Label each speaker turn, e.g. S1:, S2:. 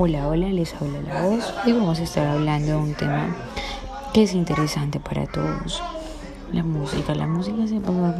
S1: Hola, hola, les habla la voz. Hoy vamos a estar hablando de un tema que es interesante para todos. La música, la música se pasa